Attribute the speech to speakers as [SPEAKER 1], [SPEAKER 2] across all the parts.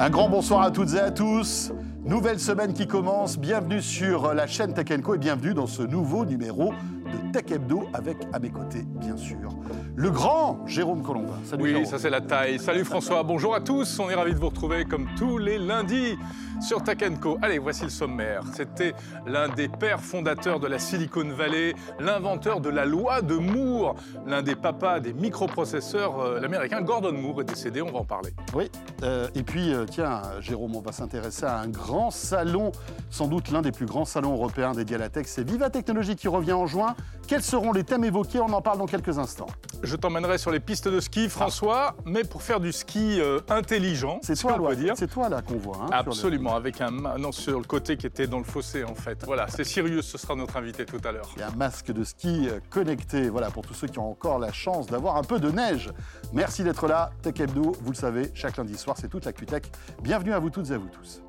[SPEAKER 1] Un grand bonsoir à toutes et à tous. Nouvelle semaine qui commence. Bienvenue sur la chaîne Tech et bienvenue dans ce nouveau numéro de Tech Hebdo avec à mes côtés, bien sûr, le grand Jérôme Colombin.
[SPEAKER 2] Salut Oui, ça c'est la taille. Salut François. Bonjour à tous. On est ravis de vous retrouver comme tous les lundis sur Tech Co. Allez, voici le sommaire. C'était l'un des pères fondateurs de la Silicon Valley, l'inventeur de la loi de Moore, l'un des papas des microprocesseurs, euh, l'américain Gordon Moore est décédé, on va en parler.
[SPEAKER 1] Oui, euh, et puis euh, tiens, Jérôme, on va s'intéresser à un grand salon, sans doute l'un des plus grands salons européens dédiés à la tech, c'est Viva Technologie qui revient en juin. Quels seront les thèmes évoqués On en parle dans quelques instants.
[SPEAKER 2] Je t'emmènerai sur les pistes de ski, François, mais pour faire du ski intelligent.
[SPEAKER 1] C'est toi, c'est toi là qu'on voit. Hein,
[SPEAKER 2] Absolument avec un non sur le côté qui était dans le fossé en fait. Voilà, c'est Sirius, ce sera notre invité tout à l'heure.
[SPEAKER 1] Et un masque de ski euh, connecté, voilà pour tous ceux qui ont encore la chance d'avoir un peu de neige. Merci d'être là, Tech Hebdo, vous le savez, chaque lundi soir c'est toute la QTech. Bienvenue à vous toutes et à vous tous.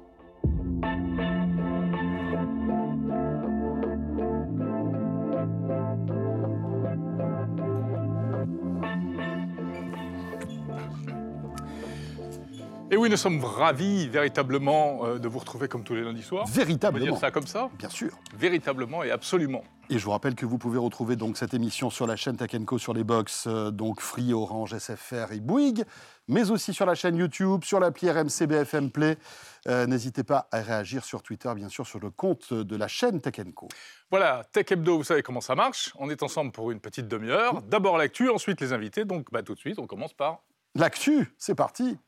[SPEAKER 2] Et oui, nous sommes ravis véritablement euh, de vous retrouver comme tous les lundis soirs.
[SPEAKER 1] Véritablement.
[SPEAKER 2] On peut dire ça comme ça
[SPEAKER 1] Bien sûr.
[SPEAKER 2] Véritablement et absolument.
[SPEAKER 1] Et je vous rappelle que vous pouvez retrouver donc cette émission sur la chaîne Tech sur les box, euh, donc Free, Orange, SFR et Bouygues, mais aussi sur la chaîne YouTube, sur l'appli RMC BFM Play. Euh, n'hésitez pas à réagir sur Twitter, bien sûr, sur le compte de la chaîne Tech
[SPEAKER 2] Voilà, Tech Hebdo, vous savez comment ça marche. On est ensemble pour une petite demi-heure. D'abord l'actu, ensuite les invités. Donc bah, tout de suite, on commence par...
[SPEAKER 1] L'actu, c'est parti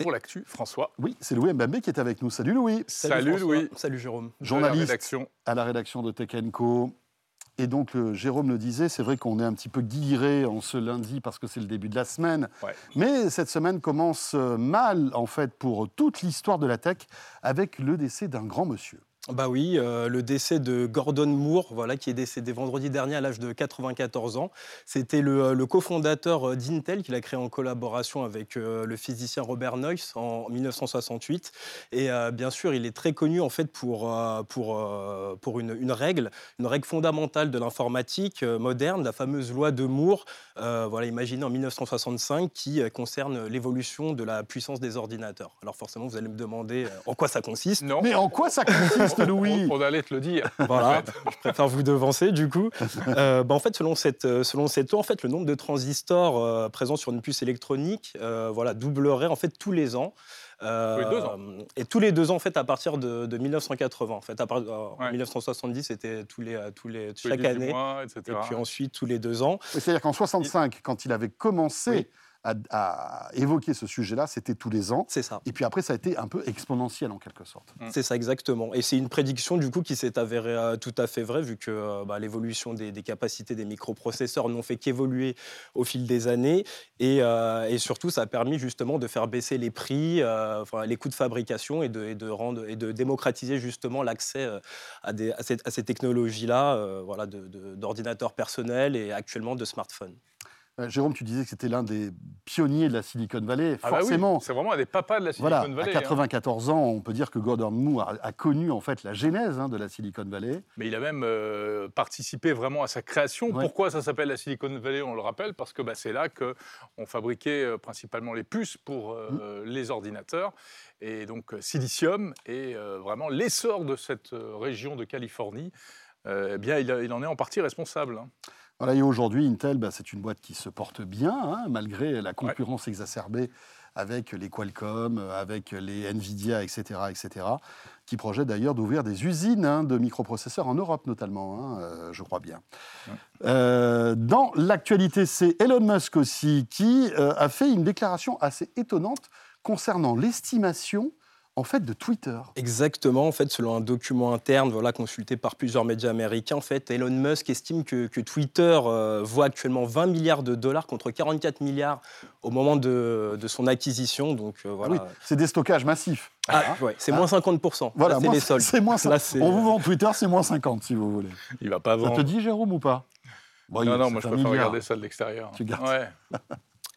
[SPEAKER 2] pour l'actu, François.
[SPEAKER 1] Oui, c'est Louis Mbambe qui est avec nous. Salut Louis.
[SPEAKER 2] Salut, Louis.
[SPEAKER 3] Salut Jérôme.
[SPEAKER 1] Journaliste à la rédaction de Tech Co. Et donc, Jérôme le disait, c'est vrai qu'on est un petit peu guilleret en ce lundi parce que c'est le début de la semaine. Mais cette semaine commence mal, en fait, pour toute l'histoire de la tech avec le décès d'un grand monsieur.
[SPEAKER 3] Bah oui, euh, le décès de Gordon Moore, voilà, qui est décédé vendredi dernier à l'âge de 94 ans. C'était le, euh, cofondateur euh, d'Intel qu'il a créé en collaboration avec le physicien Robert Noyce en 1968. Et bien sûr, il est très connu en fait pour, pour, pour une, une règle, une règle fondamentale de l'informatique moderne, la fameuse loi de Moore, voilà, imaginée en 1965, qui concerne l'évolution de la puissance des ordinateurs. Alors forcément, vous allez me demander en quoi ça consiste.
[SPEAKER 1] Non. Mais en quoi ça consiste? Louis.
[SPEAKER 2] On, allait te le dire.
[SPEAKER 3] Voilà, je préfère vous devancer du coup. Euh, bah, en fait, selon cette, euh, selon cette loi, en fait, le nombre de transistors euh, présents sur une puce électronique voilà, doublerait en fait tous les ans.
[SPEAKER 2] tous les deux ans.
[SPEAKER 3] Et tous les deux ans, en fait, à partir de, 1980. En fait, à En 1970, c'était tous les, tous les, chaque année.
[SPEAKER 2] Et
[SPEAKER 3] puis ensuite, tous les deux ans.
[SPEAKER 1] C'est-à-dire qu'en 65, quand il avait commencé à, évoquer ce sujet-là, c'était tous les ans.
[SPEAKER 3] C'est ça.
[SPEAKER 1] Et puis après, ça a été un peu exponentiel en quelque sorte.
[SPEAKER 3] Mm. C'est ça, exactement. Et c'est une prédiction du coup qui s'est avérée euh, tout à fait vraie, vu que euh, bah, l'évolution des, capacités des microprocesseurs n'ont fait qu'évoluer au fil des années. Et, euh, et, surtout, ça a permis justement de faire baisser les prix, les coûts de fabrication et de, et de, rendre, et de démocratiser justement l'accès à, à, ces, technologies-là, voilà, d'ordinateurs personnels et actuellement de smartphones.
[SPEAKER 1] Euh, Jérôme, tu disais que c'était l'un des pionniers de la Silicon Valley. Ah bah forcément.
[SPEAKER 2] c'est vraiment un des papas de la Silicon Valley.
[SPEAKER 1] À 94 hein. ans, on peut dire que Gordon Moore a, connu en fait la genèse hein, de la Silicon Valley.
[SPEAKER 2] Mais il a même euh, participé vraiment à sa création. Pourquoi ça s'appelle la Silicon Valley On le rappelle? Parce que bah, c'est là qu'on fabriquait euh, principalement les puces pour mm. les ordinateurs. Et donc silicium est vraiment l'essor de cette région de Californie. eh bien, il, en est en partie responsable. Hein.
[SPEAKER 1] Voilà, et aujourd'hui, Intel, bah, c'est une boîte qui se porte bien, hein, malgré la concurrence exacerbée avec les Qualcomm, avec les Nvidia, etc., etc., qui projettent d'ailleurs d'ouvrir des usines hein, de microprocesseurs en Europe notamment, hein, euh, je crois bien. Euh, dans l'actualité, c'est Elon Musk aussi qui euh, a fait une déclaration assez étonnante concernant l'estimation en fait de Twitter.
[SPEAKER 3] Exactement, en fait, selon un document interne voilà, consulté par plusieurs médias américains, en fait, Elon Musk estime que, Twitter euh, vaut actuellement 20 milliards de dollars contre 44 milliards au moment de, son acquisition. Donc, euh, voilà.
[SPEAKER 1] Ah oui, c'est des stockages massifs.
[SPEAKER 3] Ah, ouais, c'est moins 50%.
[SPEAKER 1] Voilà,
[SPEAKER 3] c'est les soldes.
[SPEAKER 1] C'est moins On vous vend Twitter, c'est moins 50 si vous voulez.
[SPEAKER 2] Il va pas vendre.
[SPEAKER 1] Ça te dit, Jérôme, ou pas?
[SPEAKER 2] Non, non, moi je préfère regarder ça de l'extérieur.
[SPEAKER 1] Tu gardes. Ouais.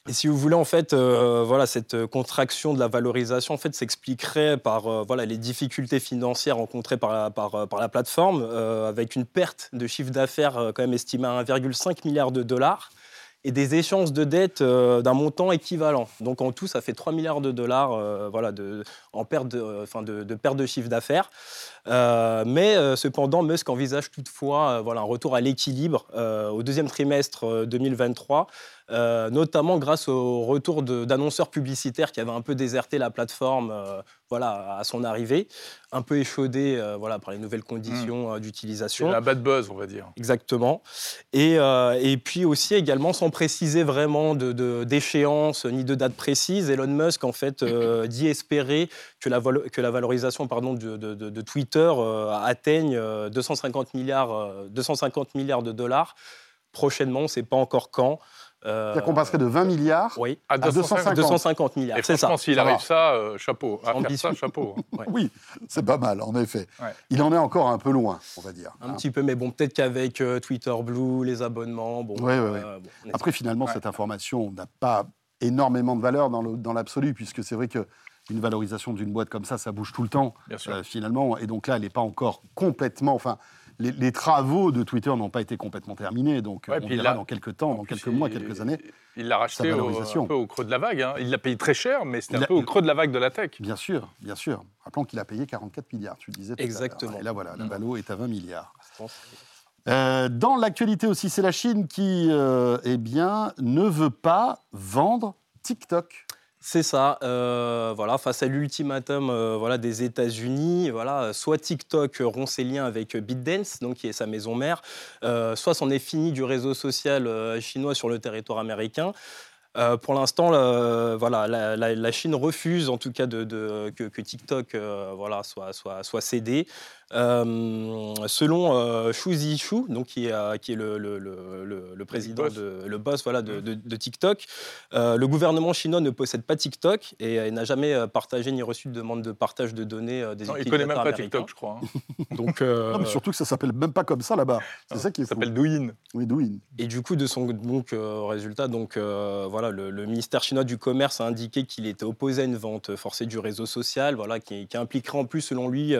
[SPEAKER 3] Et si vous voulez, en fait, euh, voilà, cette contraction de la valorisation en fait, s'expliquerait par euh, voilà, les difficultés financières rencontrées par la, la plateforme, avec une perte de chiffre d'affaires quand même estimée à 1,5 milliard de dollars et des échanges de dettes euh, d'un montant équivalent. Donc en tout, ça fait 3 milliards de dollars euh, voilà, de, en perte de, euh, enfin de perte de chiffre d'affaires. mais cependant, Musk envisage toutefois voilà, un retour à l'équilibre au deuxième trimestre 2023 euh, notamment grâce au retour d'annonceurs publicitaires qui avaient un peu déserté la plateforme euh, voilà, à son arrivée, un peu échaudé euh, voilà, par les nouvelles conditions hmm. d'utilisation.
[SPEAKER 2] La bad buzz, on va dire.
[SPEAKER 3] Exactement. Et, et puis aussi également, sans préciser vraiment d'échéance de, ni de date précise, Elon Musk en fait dit espérer que la, que la valorisation pardon, de, de Twitter atteigne 250 milliards, 250 milliards de dollars prochainement, on ne sait pas encore quand.
[SPEAKER 1] Euh, qu'on passerait de 20 milliards
[SPEAKER 3] à, 250. 250 milliards. C'est ça.
[SPEAKER 2] S'il arrive ça, euh, chapeau. À faire ça, chapeau.
[SPEAKER 1] Hein. Oui, c'est pas mal, en effet. Il en est encore un peu loin, on va dire.
[SPEAKER 3] Un petit peu, mais bon, peut-être qu'avec euh, Twitter Blue, les abonnements. Bon,
[SPEAKER 1] Après, finalement, cette information n'a pas énormément de valeur dans l'absolu, puisque c'est vrai que une valorisation d'une boîte comme ça, ça bouge tout le temps, finalement. Et donc là, elle n'est pas encore complètement. Enfin, les, travaux de Twitter n'ont pas été complètement terminés, donc on verra dans quelques temps, dans quelques mois, quelques années.
[SPEAKER 2] Il l'a racheté au, un peu au creux de la vague. Hein. Il l'a payé très cher, mais c'était un peu au creux de la vague de la tech.
[SPEAKER 1] Bien sûr, bien sûr. Rappelons qu'il a payé 44 milliards, tu disais.
[SPEAKER 3] Exactement.
[SPEAKER 1] Et là, voilà, la valo est à 20 milliards. Euh, dans l'actualité aussi, c'est la Chine qui, euh, eh bien, ne veut pas vendre TikTok.
[SPEAKER 3] C'est ça. Euh, voilà, face à l'ultimatum euh, voilà, des États-Unis, voilà, soit TikTok rompt ses liens avec BitDance, donc qui est sa maison mère, euh, soit c'en est fini du réseau social chinois sur le territoire américain. Pour l'instant, voilà, la, Chine refuse en tout cas de, que, TikTok voilà, soit, soit, soit cédé. Euh, selon euh, Xu Zishu, donc qui est, euh, qui est le, le, le, président, boss. De, le boss voilà, de, mm. de, TikTok, euh, le gouvernement chinois ne possède pas TikTok et n'a jamais partagé ni reçu de demande de partage de données des non,
[SPEAKER 2] Il connaît même pas TikTok, je crois. Hein.
[SPEAKER 1] donc, non, mais surtout que ça s'appelle même pas comme ça là-bas. C'est ça qui est.
[SPEAKER 2] Ça s'appelle Douyin.
[SPEAKER 1] Oui, Douyin.
[SPEAKER 3] Et du coup, de son donc résultat, donc voilà, le, ministère chinois du commerce a indiqué qu'il était opposé à une vente forcée du réseau social, voilà, qui, qui impliquerait en plus, selon lui,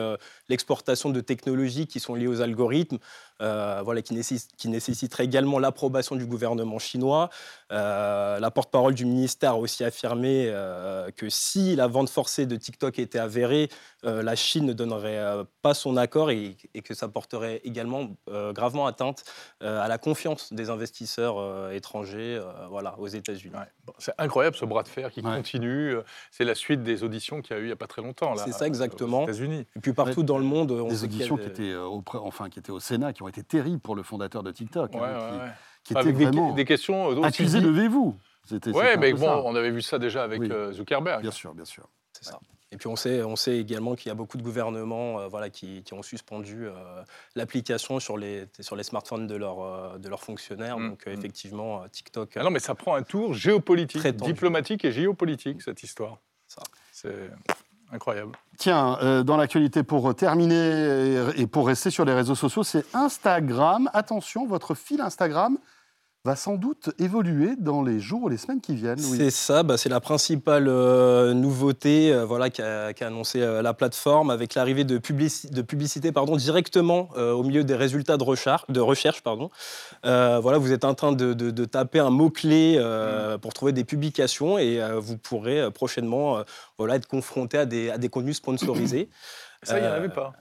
[SPEAKER 3] l'exportation de technologies qui sont liées aux algorithmes, euh, voilà, qui, qui, nécessiterait également l'approbation du gouvernement chinois. Euh, la porte-parole du ministère a aussi affirmé euh, que si la vente forcée de TikTok était avérée, la Chine ne donnerait pas son accord et, que ça porterait également gravement atteinte à la confiance des investisseurs étrangers voilà, aux États-Unis.
[SPEAKER 2] c'est incroyable ce bras de fer qui continue. C'est la suite des auditions qu'il y a eu il n'y a pas très longtemps.
[SPEAKER 3] C'est ça exactement.
[SPEAKER 2] Aux États-Unis.
[SPEAKER 3] Et puis partout dans le monde.
[SPEAKER 1] On des auditions qui, étaient, au, enfin, qui étaient au Sénat, qui ont été terribles pour le fondateur de TikTok.
[SPEAKER 2] Hein, qui, était vraiment
[SPEAKER 1] des, questions euh, accusé levez-vous.
[SPEAKER 2] Oui, mais bon, on avait vu ça déjà avec euh, Zuckerberg.
[SPEAKER 1] Bien sûr, bien sûr.
[SPEAKER 3] C'est ça. Et puis on sait, on sait également qu'il y a beaucoup de gouvernements euh, voilà, qui, qui, ont suspendu l'application sur les, sur les smartphones de, leur, de leurs fonctionnaires. Mmh, Donc mmh. effectivement, TikTok.
[SPEAKER 2] Ah non, mais ça prend un tour géopolitique, diplomatique et géopolitique, cette histoire. Ça. C'est incroyable.
[SPEAKER 1] Tiens, euh, dans l'actualité, pour terminer et pour rester sur les réseaux sociaux, c'est Instagram. Attention, votre fil Instagram va sans doute évoluer dans les jours ou les semaines qui viennent.
[SPEAKER 3] C'est ça, bah, c'est la principale euh, nouveauté euh, voilà, qu'a annoncé la plateforme avec l'arrivée de, de, publicité pardon, directement au milieu des résultats de recherche. De recherche pardon. voilà, vous êtes en train de, de taper un mot-clé mm. pour trouver des publications et vous pourrez prochainement voilà, être confronté à des, à des contenus sponsorisés.
[SPEAKER 2] Ça, il n'y en avait pas.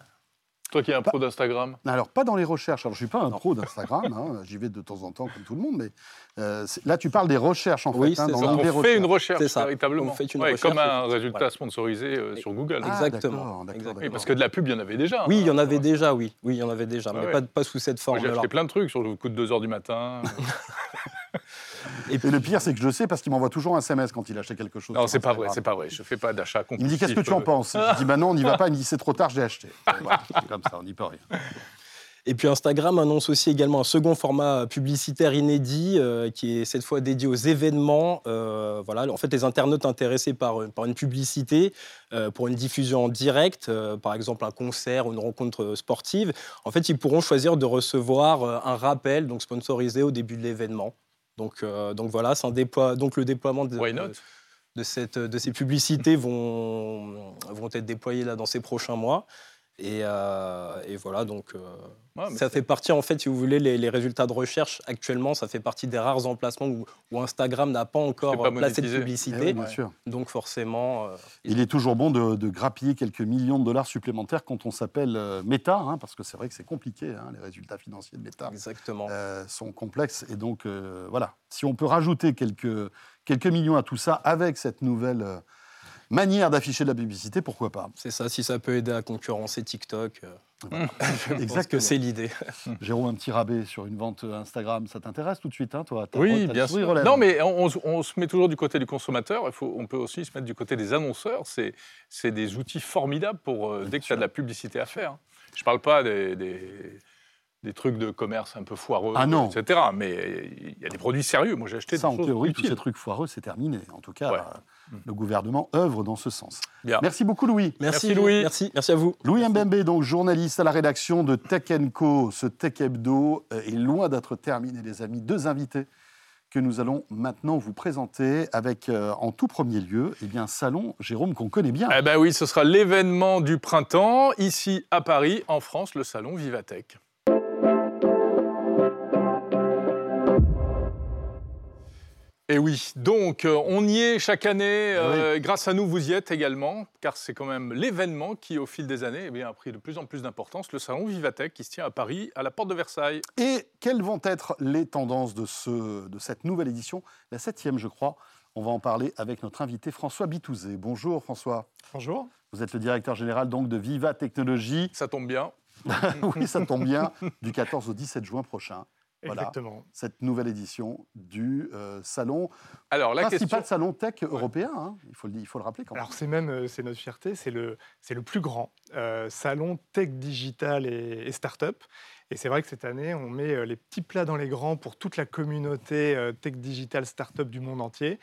[SPEAKER 2] Toi qui es un pro d'Instagram
[SPEAKER 1] Alors, pas dans les recherches. Alors, je ne suis pas un pro d'Instagram. Hein. J'y vais de temps en temps, comme tout le monde. Mais euh, là, tu parles des recherches, en
[SPEAKER 3] fait.
[SPEAKER 1] Hein,
[SPEAKER 3] dans
[SPEAKER 2] on fait une recherche, véritablement. On fait une recherche, comme un résultat sponsorisé euh, sur Google.
[SPEAKER 3] Ah, exactement.
[SPEAKER 2] parce que de la pub, il y en avait déjà.
[SPEAKER 3] Oui, il y en avait déjà, oui. Oui, il y en avait déjà, mais pas, pas, sous cette forme.
[SPEAKER 2] J'ai acheté plein de trucs sur le coup de 2 h du matin.
[SPEAKER 1] Et, le pire, c'est que je sais parce qu'il m'envoie toujours un SMS quand il achète quelque chose.
[SPEAKER 2] Non, c'est pas vrai, c'est pas vrai. Je fais pas d'achat
[SPEAKER 1] Il me dit qu'est-ce que tu en penses? Je dis bah non, on n'y va pas. Il me dit c'est trop tard, j'ai acheté. c'est comme ça, on n'y peut rien.
[SPEAKER 3] Et puis Instagram annonce aussi également un second format publicitaire inédit euh, qui est cette fois dédié aux événements. Euh, voilà, en fait, les internautes intéressés par, par une publicité euh, pour une diffusion en direct, par exemple un concert ou une rencontre sportive, en fait, ils pourront choisir de recevoir un rappel donc sponsorisé au début de l'événement. Donc, donc voilà, c'est un déploie, donc le déploiement de, de, cette, de ces publicités vont, vont être déployées là dans ces prochains mois. Et, et voilà, donc ça fait partie, en fait, si vous voulez, les, résultats de recherche actuellement, ça fait partie des rares emplacements où, Instagram n'a pas encore placé de publicité. Eh bien sûr. Donc forcément.
[SPEAKER 1] Euh, il est toujours bon de, grappiller quelques millions de dollars supplémentaires quand on s'appelle euh, Meta, hein, parce que c'est vrai que c'est compliqué, hein, les résultats financiers de Meta
[SPEAKER 3] Exactement. Euh,
[SPEAKER 1] sont complexes. Et donc, voilà, si on peut rajouter quelques, quelques millions à tout ça avec cette nouvelle manière d'afficher de la publicité, pourquoi pas
[SPEAKER 3] C'est ça, si ça peut aider à concurrencer TikTok. Euh, Exactement. c'est l'idée.
[SPEAKER 1] Jérôme, un petit rabais sur une vente Instagram, ça t'intéresse tout de suite, hein, toi
[SPEAKER 2] Oui, bien sûr. Non, mais on, se met toujours du côté du consommateur. Il faut, on peut aussi se mettre du côté des annonceurs. C'est des outils formidables pour euh, dès que tu as de la publicité à faire. Je ne parle pas des des trucs de commerce un peu foireux, ah etc. Mais il y a des produits sérieux. Moi, j'ai acheté
[SPEAKER 1] Ça, en théorie, tous ces trucs foireux, c'est terminé. En tout cas, le gouvernement œuvre dans ce sens. Merci beaucoup, Louis.
[SPEAKER 3] Merci, Louis. Merci. Merci à vous.
[SPEAKER 1] Louis Mbembe, donc journaliste à la rédaction de Tech Co. Ce Tech Hebdo euh, est loin d'être terminé, les amis. Deux invités que nous allons maintenant vous présenter avec, euh, en tout premier lieu, eh bien, un salon, Jérôme, qu'on connaît bien.
[SPEAKER 2] Eh ben oui, ce sera l'événement du printemps, ici à Paris, en France, le salon Vivatech. Et oui, donc euh, on y est chaque année. Euh, grâce à nous, vous y êtes également, car c'est quand même l'événement qui, au fil des années, eh a pris de plus en plus d'importance, le salon Vivatech qui se tient à Paris, à la porte de Versailles.
[SPEAKER 1] Et quelles vont être les tendances de, ce, de cette nouvelle édition, la septième, je crois? On va en parler avec notre invité François Bitouzé. Bonjour François.
[SPEAKER 4] Bonjour.
[SPEAKER 1] Vous êtes le directeur général donc de Viva Technologies.
[SPEAKER 2] Ça tombe bien.
[SPEAKER 1] oui, ça tombe bien, du 14 au 17 juin prochain. Exactement. cette nouvelle édition du euh, salon. Alors, la principal salon tech européen, hein, il, faut le, il faut le rappeler quand
[SPEAKER 4] même. Alors, c'est même euh, c'est notre fierté, c'est le, le plus grand euh, salon tech digital et, start-up. Et c'est vrai que cette année, on met les petits plats dans les grands pour toute la communauté tech digital start-up du monde entier.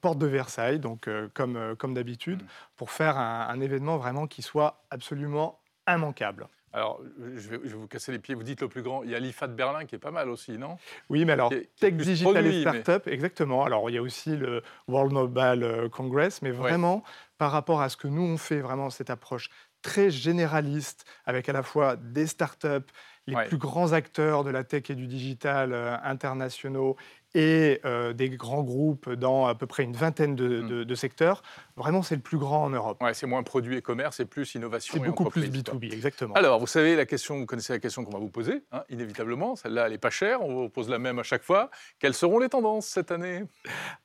[SPEAKER 4] porte de Versailles, donc comme, comme d'habitude, mm. pour faire un, un événement vraiment qui soit absolument immanquable.
[SPEAKER 2] Alors, je vais, vous casser les pieds, vous dites le plus grand. Il y a l'IFA de Berlin qui est pas mal aussi, non?
[SPEAKER 4] Oui, mais alors, Tech Digital et Startup, exactement. Alors, il y a aussi le World Mobile euh, Congress, mais vraiment, par rapport à ce que nous, on fait, vraiment cette approche très généraliste, avec à la fois des startups, les plus grands acteurs de la tech et du digital euh, internationaux et euh, des grands groupes dans à peu près une vingtaine de, mm. secteurs. Vraiment, c'est le plus grand en Europe.
[SPEAKER 2] Ouais, c'est moins produit et commerce et plus innovation.
[SPEAKER 4] C'est beaucoup plus B2B, exactement.
[SPEAKER 2] Alors, vous savez, la question, vous connaissez la question qu'on va vous poser, hein, inévitablement. Celle-là, elle n'est pas chère, on vous pose la même à chaque fois. Quelles seront les tendances cette année?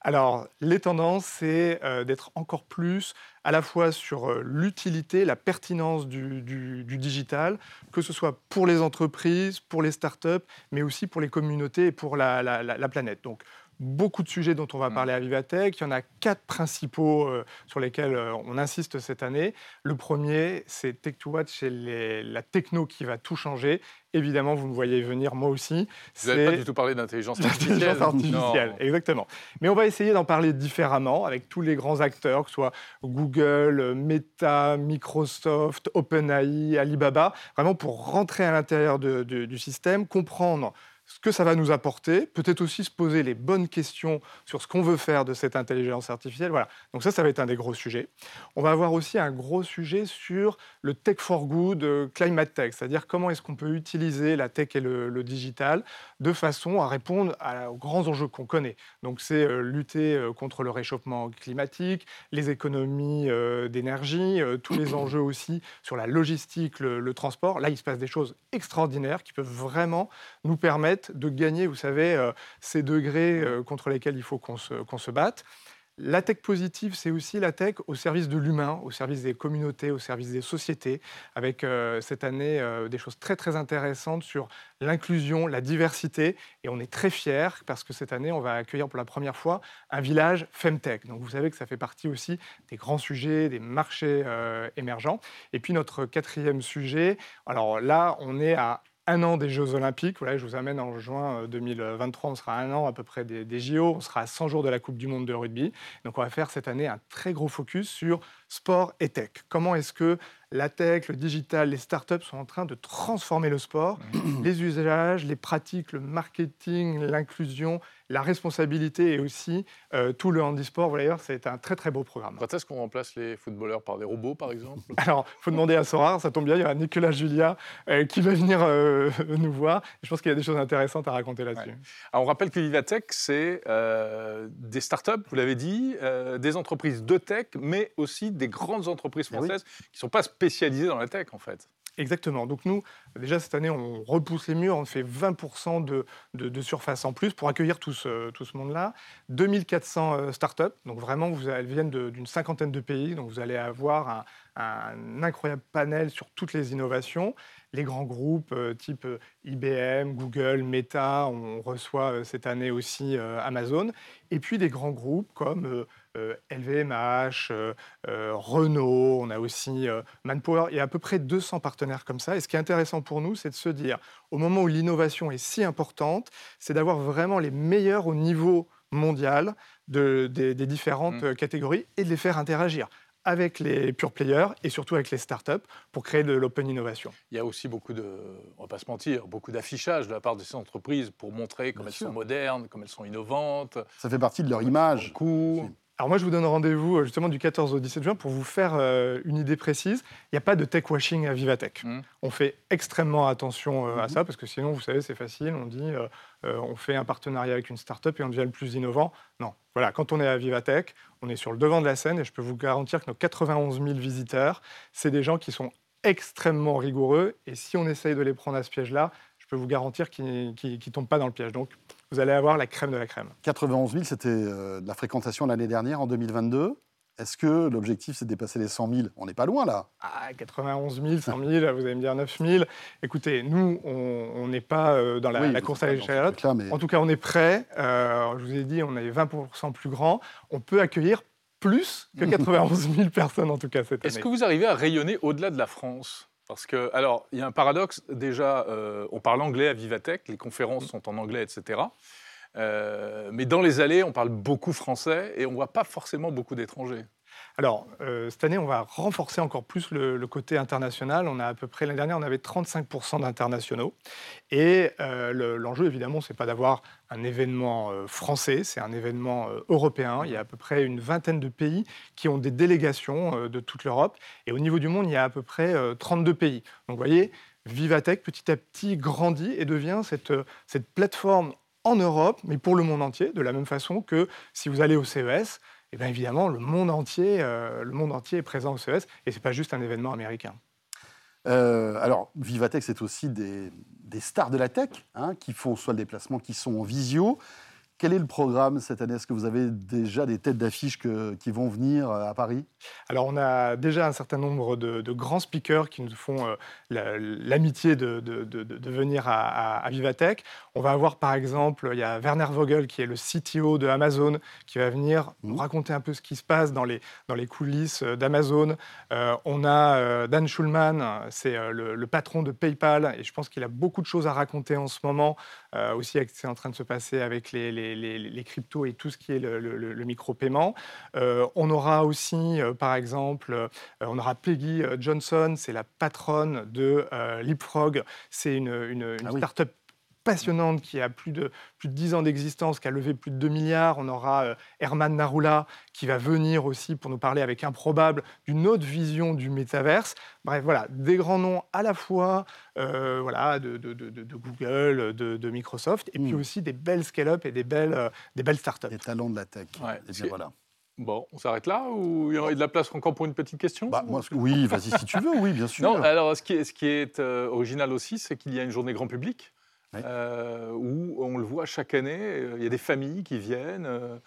[SPEAKER 4] Alors, les tendances, c'est euh, d'être encore plus à la fois sur euh, l'utilité, la pertinence du, digital, que ce soit pour les entreprises, pour les startups, mais aussi pour les communautés et pour la, la planète. Beaucoup de sujets dont on va mm. parler à Vivatech. Il y en a quatre principaux euh, sur lesquels euh, on insiste cette année. Le premier, c'est Tech2Watch, c'est la techno qui va tout changer. Évidemment, vous me voyez venir, moi aussi.
[SPEAKER 2] Vous n'avez pas du tout parlé d'intelligence artificielle.
[SPEAKER 4] artificielle, exactement. Mais on va essayer d'en parler différemment avec tous les grands acteurs, que ce soit Google, Meta, Microsoft, OpenAI, Alibaba, vraiment pour rentrer à l'intérieur du système, comprendre ce que ça va nous apporter, peut-être aussi se poser les bonnes questions sur ce qu'on veut faire de cette intelligence artificielle. Voilà. Donc ça, ça va être un des gros sujets. On va avoir aussi un gros sujet sur le tech for good, euh, climate tech, c'est-à-dire comment est-ce qu'on peut utiliser la tech et le, digital de façon à répondre aux grands enjeux qu'on connaît. Donc c'est euh, lutter euh, contre le réchauffement climatique, les économies d'énergie, tous les enjeux aussi sur la logistique, le transport. Là, il se passe des choses extraordinaires qui peuvent vraiment nous permettre de gagner, vous savez, euh, ces degrés euh, contre lesquels il faut qu'on se, batte. La tech positive, c'est aussi la tech au service de l'humain, au service des communautés, au service des sociétés, avec euh, cette année des choses très très intéressantes sur l'inclusion, la diversité, et on est très fiers parce que cette année, on va accueillir pour la première fois un village Femtech. Donc vous savez que ça fait partie aussi des grands sujets, des marchés émergents. Et puis notre quatrième sujet, alors là, on est à un an des Jeux Olympiques. Voilà, je vous amène en juin 2023, euh, on sera un an à peu près des, JO, on sera à 100 jours de la Coupe du Monde de rugby. Donc on va faire cette année un très gros focus sur sport et tech. Comment est-ce que la tech, le digital, les startups sont en train de transformer le sport, les usages, les pratiques, le marketing, l'inclusion, la responsabilité et aussi euh, tout le handisport. D'ailleurs, c'est un très très beau programme.
[SPEAKER 2] Quand est-ce qu'on remplace les footballeurs par des robots, par exemple?
[SPEAKER 4] Alors, il faut demander à Sora, ça tombe bien, il y a Nicolas Julia euh, qui va venir euh, nous voir. Je pense qu'il y a des choses intéressantes à raconter là-dessus.
[SPEAKER 2] on rappelle que Vivatech, c'est des startups, vous l'avez dit, des entreprises de tech, mais aussi des grandes entreprises eh françaises qui ne sont pas spécialisées dans la tech, en fait.
[SPEAKER 4] Exactement. Donc nous, déjà cette année, on repousse les murs, on fait 20% de, surface en plus pour accueillir tout ce, monde-là. 2400 euh, startups, donc vraiment, elles viennent d'une cinquantaine de pays, donc vous allez avoir un, un, incroyable panel sur toutes les innovations. Les grands groupes euh, type euh, IBM, Google, Meta, on reçoit cette année aussi Amazon. Et puis des grands groupes comme LVMH, euh, euh, Renault, on a aussi euh, Manpower. Il y a à peu près 200 partenaires comme ça. Et ce qui est intéressant pour nous, c'est de se dire, au moment où l'innovation est si importante, c'est d'avoir vraiment les meilleurs au niveau mondial des, différentes mmh. catégories et de les faire interagir avec les pure players et surtout avec les startups pour créer de l'open innovation.
[SPEAKER 2] Il y a aussi beaucoup de, on va pas se mentir, beaucoup d'affichage de la part de ces entreprises pour montrer comme elles sont modernes, comme elles sont innovantes.
[SPEAKER 1] Ça fait partie de leur image.
[SPEAKER 4] Alors moi, je vous donne rendez-vous euh, justement du 14 au 17 juin pour vous faire euh, une idée précise. Il n'y a pas de tech washing à Vivatech. Mmh. On fait extrêmement attention euh, à mmh. ça parce que sinon, vous savez, c'est facile. On dit, on fait un partenariat avec une start-up et on devient le plus innovant. Non. Voilà, quand on est à Vivatech, on est sur le devant de la scène et je peux vous garantir que nos 91 000 visiteurs, c'est des gens qui sont extrêmement rigoureux et si on essaye de les prendre à ce piège-là, je peux vous garantir qu'ils ne tombent pas dans le piège. Donc, vous allez avoir la crème de la crème.
[SPEAKER 1] 91 000, c'était euh, de la fréquentation l'année dernière, en 2022. Est-ce que l'objectif, c'est de dépasser les 100 000 On n'est pas loin, là.
[SPEAKER 4] Ah, 91 000, 100 000, vous allez me dire 9 000. Écoutez, nous, on n'est pas euh, dans la, course à l'échelle. Mais... En tout cas, on est prêt. Euh, je vous ai dit, on est 20% plus grand. On peut accueillir plus que 91 000 personnes, en tout cas, cette année.
[SPEAKER 2] Est-ce que vous arrivez à rayonner au-delà de la France? Parce que, alors, il y a un paradoxe. Déjà, euh, on parle anglais à Vivatech, les conférences mm. sont en anglais, etc. Euh, mais dans les allées, on parle beaucoup français et on ne voit pas forcément beaucoup d'étrangers.
[SPEAKER 4] Alors, euh, cette année, on va renforcer encore plus le, côté international. On a à peu près, l'année dernière, on avait 35% d'internationaux. Et euh, l'enjeu, évidemment, ce n'est pas d'avoir un événement euh, français, c'est un événement européen. Il y a à peu près une vingtaine de pays qui ont des délégations de toute l'Europe. Et au niveau du monde, il y a à peu près 32 pays. Donc, vous voyez, Vivatech, petit à petit, grandit et devient cette, cette plateforme en Europe, mais pour le monde entier, de la même façon que si vous allez au CES, eh évidemment, le monde, entier, euh, le est présent au CES et ce n'est pas juste un événement américain.
[SPEAKER 1] Euh, alors, Vivatech, c'est aussi des, stars de la tech hein, qui font soit le déplacement, qui sont en visio, quel est le programme cette année? Est-ce que vous avez déjà des têtes d'affiche qui vont venir euh, à Paris?
[SPEAKER 4] Alors, on a déjà un certain nombre de, grands speakers qui nous font euh, l'amitié de, venir à, Vivatech. On va avoir, par exemple, il y a Werner Vogel, qui est le CTO de Amazon, qui va venir nous mmh. raconter un peu ce qui se passe dans les, dans les coulisses euh, d'Amazon. on a Dan Schulman, c'est le, patron de PayPal, et je pense qu'il a beaucoup de choses à raconter en ce moment, aussi avec ce qui est en train de se passer avec les les, cryptos et tout ce qui est le, micro-paiement. Euh, on aura aussi, euh, par exemple, euh, on aura Peggy Johnson, c'est la patronne de Leapfrog. C'est une, une, ah start-up passionnante qui a plus de, plus de 10 ans d'existence, qui a levé plus de 2 milliards. On aura euh, Herman Narula qui va venir aussi pour nous parler avec Improbable d'une autre vision du métaverse. Bref, voilà, des grands noms à la fois euh, voilà, de, de, de, Google, de, Microsoft, et puis hmm. aussi des belles scale-up et des belles, euh, des belles startups.
[SPEAKER 1] Des talents de la tech. et voilà.
[SPEAKER 2] Bon, on s'arrête là ou il y a de la place encore pour une petite question
[SPEAKER 1] bah, moi, Oui, vas-y si tu veux, oui, bien sûr.
[SPEAKER 2] Non, alors ce qui est, ce qui est original aussi, c'est qu'il y a une journée grand public. Euh, où on le voit chaque année, euh, il y a des familles qui viennent. Euh,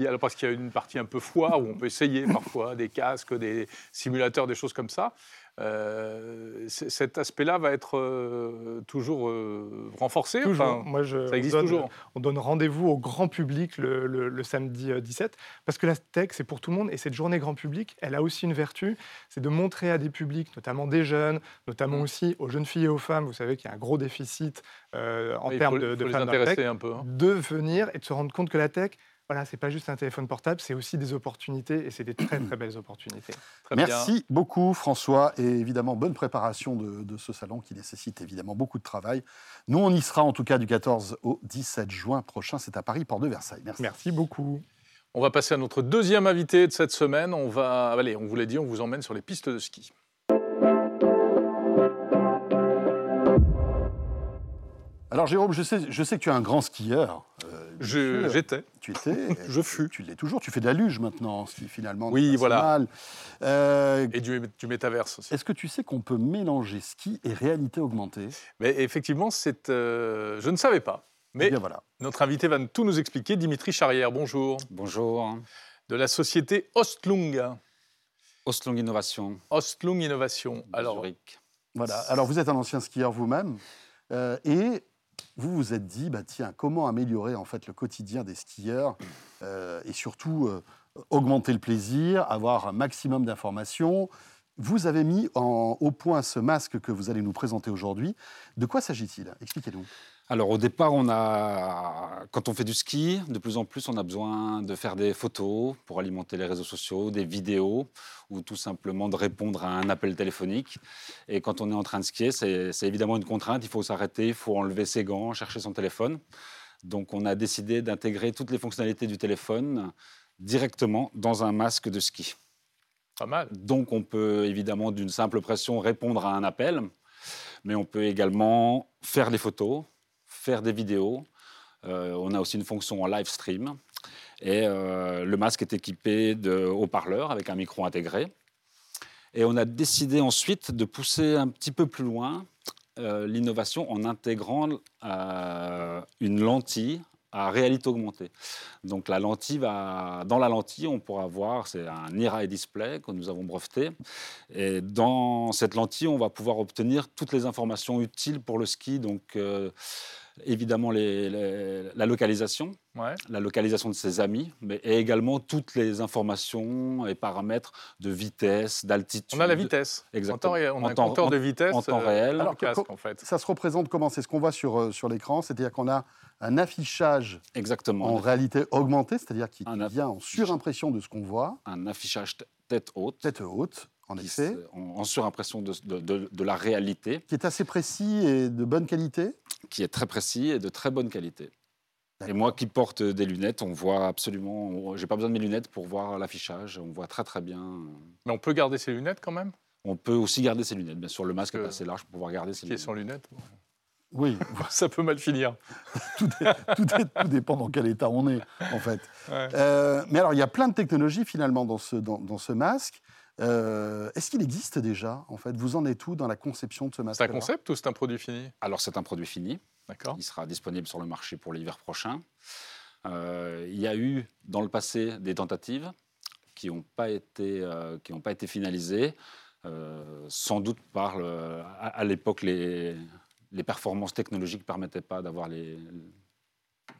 [SPEAKER 2] alors parce qu'il y a une partie un peu foire où on peut essayer parfois des casques, des simulateurs, des choses comme ça. Euh, cet aspect-là va être euh, toujours euh, renforcé
[SPEAKER 4] toujours. Moi, je, Ça existe toujours. On donne rendez-vous au grand public le, samedi 17, parce que la tech, c'est pour tout le monde, et cette journée grand public, elle a aussi une vertu, c'est de montrer à des publics, notamment des jeunes, notamment mm. aussi aux jeunes filles et aux femmes, vous savez qu'il y a un gros déficit en termes de, de femmes dans la tech,
[SPEAKER 2] un peu, hein.
[SPEAKER 4] de venir et de se rendre compte que la tech, voilà, c'est pas juste un téléphone portable, c'est aussi des opportunités et c'est des très très belles opportunités.
[SPEAKER 1] Merci beaucoup François et évidemment bonne préparation de, de, ce salon qui nécessite évidemment beaucoup de travail. Nous on y sera en tout cas du 14 au 17 juin prochain, c'est à Paris, Port de Versailles. Merci.
[SPEAKER 4] Merci beaucoup.
[SPEAKER 2] On va passer à notre deuxième invité de cette semaine. On va, allez, on vous l'a dit, on vous emmène sur les pistes de ski.
[SPEAKER 1] Alors Jérôme, je sais, je sais que tu es un grand skieur.
[SPEAKER 2] Euh, J'étais.
[SPEAKER 1] Tu étais.
[SPEAKER 2] je fus.
[SPEAKER 1] Tu l'es toujours. Tu fais de la luge maintenant, ce qui finalement
[SPEAKER 2] oui, voilà.
[SPEAKER 1] Mal.
[SPEAKER 2] Euh, et du, du métaverse aussi.
[SPEAKER 1] Est-ce que tu sais qu'on peut mélanger ski et réalité augmentée?
[SPEAKER 2] Mais effectivement, c'est. Euh, je ne savais pas. Mais
[SPEAKER 1] eh voilà.
[SPEAKER 2] notre invité va tout nous expliquer. Dimitri Charrière, bonjour.
[SPEAKER 5] Bonjour.
[SPEAKER 2] De la société Ostlung.
[SPEAKER 5] Ostlung Innovation.
[SPEAKER 2] Ostlung Innovation.
[SPEAKER 5] Alors,
[SPEAKER 1] voilà. Alors vous êtes un ancien skieur vous-même. et vous vous êtes dit, bah, tiens, comment améliorer en fait le quotidien des skieurs euh, et surtout euh, augmenter le plaisir, avoir un maximum d'informations. Vous avez mis au point ce masque que vous allez nous présenter aujourd'hui. De quoi s'agit-il? Expliquez-nous.
[SPEAKER 5] Alors au départ, on a, quand on fait du ski, de plus en plus, on a besoin de faire des photos pour alimenter les réseaux sociaux, des vidéos, ou tout simplement de répondre à un appel téléphonique. Et quand on est en train de skier, c'est évidemment une contrainte. Il faut s'arrêter, il faut enlever ses gants, chercher son téléphone. Donc on a décidé d'intégrer toutes les fonctionnalités du téléphone directement dans un masque de ski.
[SPEAKER 2] Pas mal.
[SPEAKER 5] Donc on peut évidemment d'une simple pression répondre à un appel, mais on peut également faire des photos, faire des vidéos. Euh, on a aussi une fonction en live stream. Et euh, le masque est équipé de haut-parleurs avec un micro intégré. Et on a décidé ensuite de pousser un petit peu plus loin euh, l'innovation en intégrant une lentille à réalité augmentée. Donc la lentille va, dans la lentille, on pourra voir, c'est un Eye Display que nous avons breveté. Et dans cette lentille, on va pouvoir obtenir toutes les informations utiles pour le ski. Donc évidemment la localisation, la localisation de ses amis, mais également toutes les informations et paramètres de vitesse, d'altitude.
[SPEAKER 2] On a la vitesse.
[SPEAKER 5] Exactement.
[SPEAKER 2] on a un compteur de vitesse
[SPEAKER 5] en temps réel.
[SPEAKER 1] Alors, en fait. Ça se représente comment? C'est ce qu'on voit sur, euh, sur l'écran, c'est-à-dire qu'on a un affichage
[SPEAKER 5] Exactement.
[SPEAKER 1] en réalité augmenté, c'est-à-dire qui vient en surimpression de ce qu'on voit.
[SPEAKER 5] Un affichage tête haute.
[SPEAKER 1] Tête haute. En effet.
[SPEAKER 5] En, surimpression de, de, de, la réalité.
[SPEAKER 1] Qui est assez précis et de bonne qualité
[SPEAKER 5] Qui est très précis et de très bonne qualité. Et moi qui porte des lunettes, on voit absolument. J'ai pas besoin de mes lunettes pour voir l'affichage. On voit très très bien.
[SPEAKER 2] Mais on peut garder ses lunettes quand même?
[SPEAKER 5] On peut aussi garder ses lunettes. Bien sûr, le masque est assez large pour pouvoir garder ses
[SPEAKER 2] qui
[SPEAKER 5] lunettes.
[SPEAKER 2] Qui est sans lunettes
[SPEAKER 1] Oui.
[SPEAKER 2] Ça peut mal finir.
[SPEAKER 1] tout, tout, dépend dans quel état on est, en fait. Euh, mais alors, il y a plein de technologies finalement dans ce, dans, dans ce masque. Euh, est-ce qu'il existe déjà, en fait? Vous en êtes où dans la conception de ce masque
[SPEAKER 2] C'est un concept ou c'est un produit fini?
[SPEAKER 5] Alors, c'est un produit fini.
[SPEAKER 2] D'accord.
[SPEAKER 5] Il sera disponible sur le marché pour l'hiver prochain. Euh, il y a eu dans le passé des tentatives qui n'ont pas, été, euh, qui pas été finalisées, sans doute par, à, l'époque, les, les performances technologiques ne permettaient pas d'avoir les,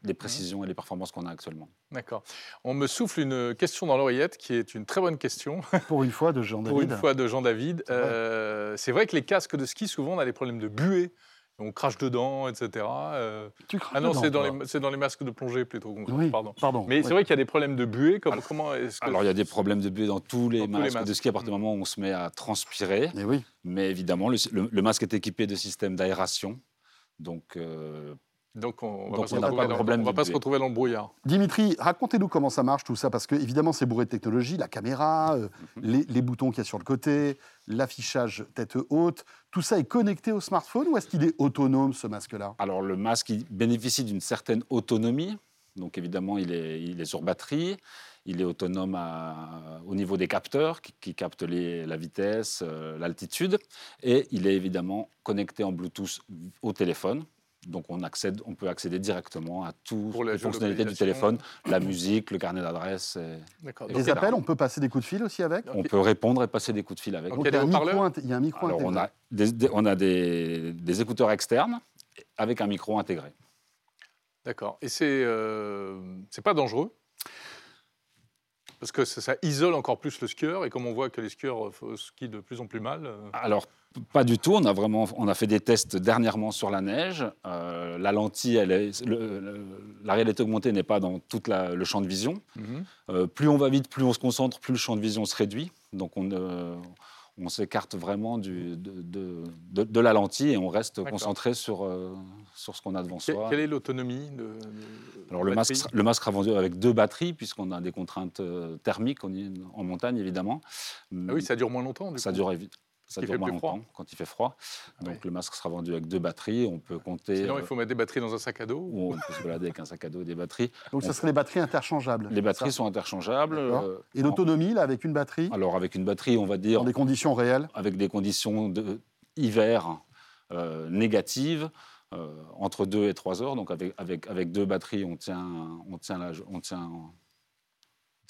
[SPEAKER 5] les précisions et les performances qu'on a actuellement.
[SPEAKER 2] D'accord. On me souffle une question dans l'oreillette qui est une très bonne question.
[SPEAKER 1] Pour une fois de Jean David.
[SPEAKER 2] Pour une fois de Jean David. C'est vrai. Euh, vrai. que les casques de ski, souvent, on a des problèmes de buée. On crache dedans, etc.
[SPEAKER 1] Euh... Tu
[SPEAKER 2] ah non, c'est dans, les, dans les masques de plongée plutôt. Oui, pardon. pardon. Mais c'est vrai qu'il y a des problèmes de buée. Comme, alors, comment
[SPEAKER 5] alors il y a des problèmes de buée dans tous les, masques, tous les masques, de ski à partir du moment où on se met à transpirer.
[SPEAKER 1] Mais, oui.
[SPEAKER 5] Mais évidemment, le, le, masque est équipé de systèmes d'aération. Donc, euh,
[SPEAKER 2] donc on ne va, pas, se retrouver dans le brouillard.
[SPEAKER 1] Dimitri, racontez-nous comment ça marche tout ça, parce que évidemment c'est bourré de technologie, la caméra, euh, mhm. les, boutons qu'il y a sur le côté, l'affichage tête haute, tout ça est connecté au smartphone ou est-ce qu'il est autonome ce masque-là?
[SPEAKER 5] Alors le masque il bénéficie d'une certaine autonomie, donc évidemment il est, il est sur batterie, il est autonome au niveau des capteurs qui, captent la vitesse, euh, l'altitude, et il est évidemment connecté en Bluetooth au téléphone. Donc on, accède, on peut accéder directement à toutes les fonctionnalités du téléphone, la musique, le carnet d'adresse.
[SPEAKER 1] Les appels, on peut passer des coups de fil aussi avec
[SPEAKER 5] On peut répondre et passer des coups de fil avec.
[SPEAKER 1] il, y a il y a un micro
[SPEAKER 5] Alors, On a, des, on a des, écouteurs externes avec un micro intégré.
[SPEAKER 2] D'accord. Et c'est euh, pas dangereux? Parce que ça, isole encore plus le skieur, et comme on voit que les skieurs skient de plus en plus mal. Euh,
[SPEAKER 5] Alors, Pas du tout. On a vraiment, on a fait des tests dernièrement sur la neige. Euh, la lentille, elle est, la réalité augmentée n'est pas dans tout le champ de vision. Mhm. Euh, plus on va vite, plus on se concentre, plus le champ de vision se réduit. Donc on, on s'écarte vraiment du, de, de, la lentille et on reste concentré sur, euh, sur ce qu'on a devant soi.
[SPEAKER 2] Quelle est l'autonomie de,
[SPEAKER 5] Alors le masque, le masque sera vendu avec deux batteries puisqu'on a des contraintes euh, thermiques en montagne évidemment.
[SPEAKER 2] Ah oui, ça dure moins longtemps.
[SPEAKER 5] Du ça dure ça dure moins longtemps quand il fait froid. Donc le masque sera vendu avec deux batteries. On peut compter.
[SPEAKER 2] Sinon, il faut mettre des batteries dans un sac à dos.
[SPEAKER 5] Ou on peut se balader avec un sac à dos et des batteries.
[SPEAKER 1] Donc ça serait des batteries interchangeables.
[SPEAKER 5] Les batteries sont interchangeables.
[SPEAKER 1] Euh, et l'autonomie là, avec une batterie
[SPEAKER 5] Alors avec une batterie, on va dire.
[SPEAKER 1] Dans des conditions réelles.
[SPEAKER 5] Avec des conditions de hiver euh, négatives. Euh, entre 2 et 3 heures. Donc avec, avec, avec deux batteries, on tient, on tient, la, on tient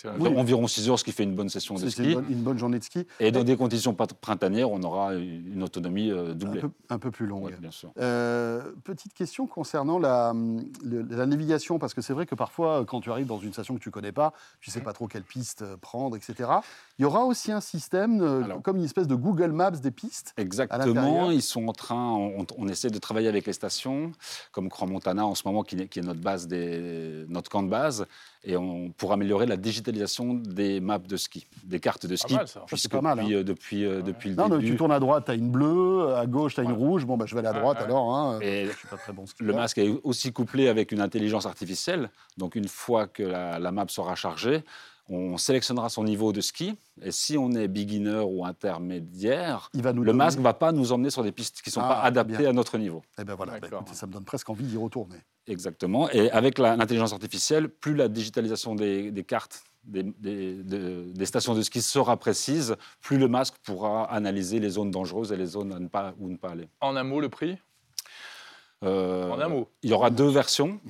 [SPEAKER 5] Environ 6 heures, ce qui fait une bonne session de ski.
[SPEAKER 1] Une bonne, journée de ski.
[SPEAKER 5] Et dans des conditions printanières, on aura une autonomie euh, doublée.
[SPEAKER 1] Un peu, plus longue.
[SPEAKER 5] bien sûr.
[SPEAKER 1] Euh, petite question concernant la, la navigation, parce que c'est vrai que parfois, quand tu arrives dans une station que tu ne connais pas, tu ne sais pas trop quelle piste prendre, etc. Il y aura aussi un système, euh, comme une espèce de Google Maps des pistes.
[SPEAKER 5] Exactement. Ils sont en train, on, essaie de travailler avec les stations, comme Croix-Montana en ce moment, qui est, qui est notre, base des, notre camp de base, et on, pour améliorer la digitalisation des maps de ski, des cartes de ski. Pas
[SPEAKER 1] mal, ça. Puisque pas mal,
[SPEAKER 5] depuis,
[SPEAKER 1] hein.
[SPEAKER 5] euh, depuis, euh, depuis le
[SPEAKER 1] non,
[SPEAKER 5] début.
[SPEAKER 1] Non, tu tournes à droite, tu as une bleue, à gauche, tu as une rouge. Bon, bah, je vais à la droite alors. Hein.
[SPEAKER 5] Et je suis pas très bon Le masque est aussi couplé avec une intelligence artificielle. Donc, une fois que la, la map sera chargée, on sélectionnera son niveau de ski. Et si on est beginner ou intermédiaire, le donner... masque ne va pas nous emmener sur des pistes qui ne sont pas ah, adaptées à notre niveau.
[SPEAKER 1] Eh ben voilà, bah, ça me donne presque envie d'y retourner.
[SPEAKER 5] Exactement. Et avec l'intelligence artificielle, plus la digitalisation des, des cartes des, stations de ski sera précise, plus le masque pourra analyser les zones dangereuses et les zones à ne pas, où ne pas aller.
[SPEAKER 2] En un mot, le prix?
[SPEAKER 5] Euh,
[SPEAKER 2] en un mot.
[SPEAKER 5] Il y aura deux versions.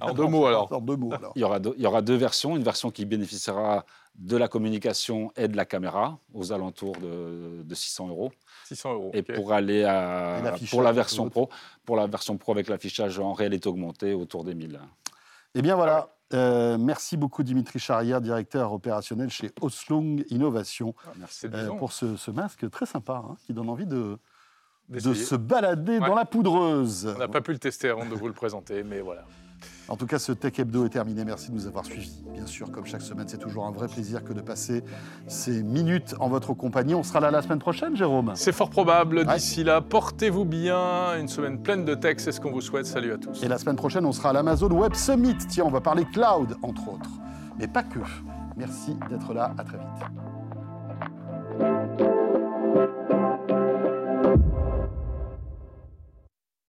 [SPEAKER 2] en deux mots alors.
[SPEAKER 1] En deux mots alors.
[SPEAKER 5] Il, y aura deux, il y aura deux versions. Une version qui bénéficiera de la communication et de la caméra aux alentours de, 600 euros.
[SPEAKER 2] 600 euros.
[SPEAKER 5] Et pour aller à pour la version pro, pour la version pro avec l'affichage en réalité augmentée autour des 1000.
[SPEAKER 1] Eh bien voilà, euh, merci beaucoup Dimitri Charrière, directeur opérationnel chez Oslung Innovation,
[SPEAKER 2] ah, euh,
[SPEAKER 1] pour ce, masque très sympa hein, qui donne envie de, de se balader dans la poudreuse.
[SPEAKER 2] On n'a pas pu le tester avant de vous le présenter, mais voilà.
[SPEAKER 1] En tout cas, ce Tech Hebdo est terminé. Merci de nous avoir suivis. Bien sûr, comme chaque semaine, c'est toujours un vrai plaisir que de passer ces minutes en votre compagnie. On sera là la semaine prochaine, Jérôme?
[SPEAKER 2] C'est fort probable. D'ici là, portez-vous bien. Une semaine pleine de tech, c'est ce qu'on vous souhaite. Salut à tous.
[SPEAKER 1] Et la semaine prochaine, on sera à l'Amazon Web Summit. Tiens, on va parler cloud, entre autres. Mais pas que. Merci d'être là. À très vite.